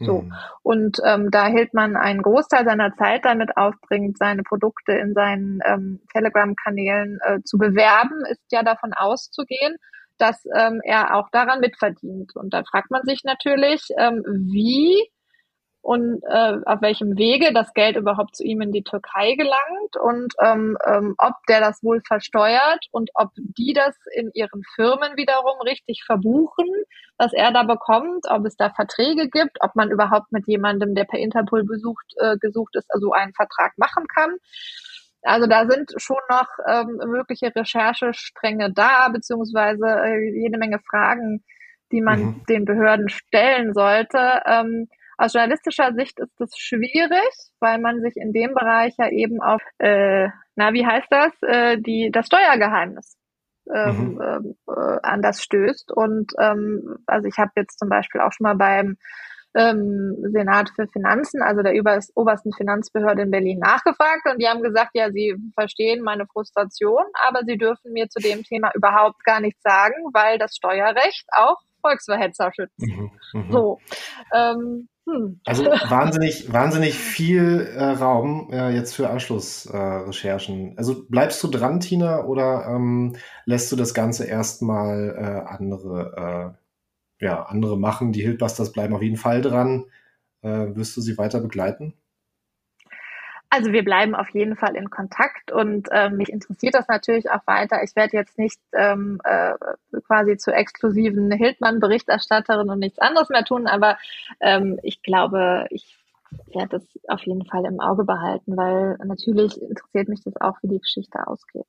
So. Mhm. Und ähm, da Hildmann einen Großteil seiner Zeit damit aufbringt, seine Produkte in seinen ähm, Telegram-Kanälen äh, zu bewerben, ist ja davon auszugehen, dass ähm, er auch daran mitverdient. Und da fragt man sich natürlich, ähm, wie und äh, auf welchem Wege das Geld überhaupt zu ihm in die Türkei gelangt und ähm, ähm, ob der das wohl versteuert und ob die das in ihren Firmen wiederum richtig verbuchen, was er da bekommt, ob es da Verträge gibt, ob man überhaupt mit jemandem, der per Interpol besucht, äh, gesucht ist, also einen Vertrag machen kann. Also da sind schon noch ähm, mögliche Recherchestränge da, beziehungsweise äh, jede Menge Fragen, die man mhm. den Behörden stellen sollte. Ähm, aus journalistischer Sicht ist das schwierig, weil man sich in dem Bereich ja eben auf, äh, na, wie heißt das, äh, die, das Steuergeheimnis ähm, mhm. äh, an das stößt. Und ähm, also ich habe jetzt zum Beispiel auch schon mal beim ähm, Senat für Finanzen, also der obersten Finanzbehörde in Berlin, nachgefragt und die haben gesagt, ja, sie verstehen meine Frustration, aber sie dürfen mir zu dem Thema überhaupt gar nichts sagen, weil das Steuerrecht auch Volksverhetzer schützt. Mhm, mh. So. Ähm, hm. Also wahnsinnig, wahnsinnig viel äh, Raum äh, jetzt für Anschlussrecherchen. Äh, also bleibst du dran, Tina, oder ähm, lässt du das Ganze erstmal äh, andere äh, ja, andere machen. Die Hillbusters bleiben auf jeden Fall dran. Äh, wirst du sie weiter begleiten? Also wir bleiben auf jeden Fall in Kontakt und äh, mich interessiert das natürlich auch weiter. Ich werde jetzt nicht ähm, äh, quasi zur exklusiven Hildmann-Berichterstatterin und nichts anderes mehr tun, aber ähm, ich glaube, ich werde das auf jeden Fall im Auge behalten, weil natürlich interessiert mich das auch, wie die Geschichte ausgeht.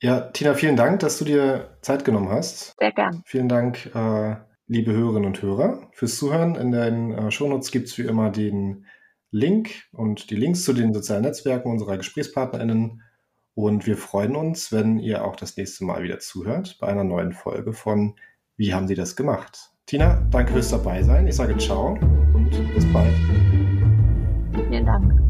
Ja, Tina, vielen Dank, dass du dir Zeit genommen hast. Sehr gern. Vielen Dank, äh, liebe Hörerinnen und Hörer, fürs Zuhören. In den äh, Shownotes gibt es wie immer den Link und die Links zu den sozialen Netzwerken unserer GesprächspartnerInnen. Und wir freuen uns, wenn ihr auch das nächste Mal wieder zuhört bei einer neuen Folge von Wie haben Sie das gemacht? Tina, danke fürs Dabeisein. Ich sage ciao und bis bald. Vielen Dank.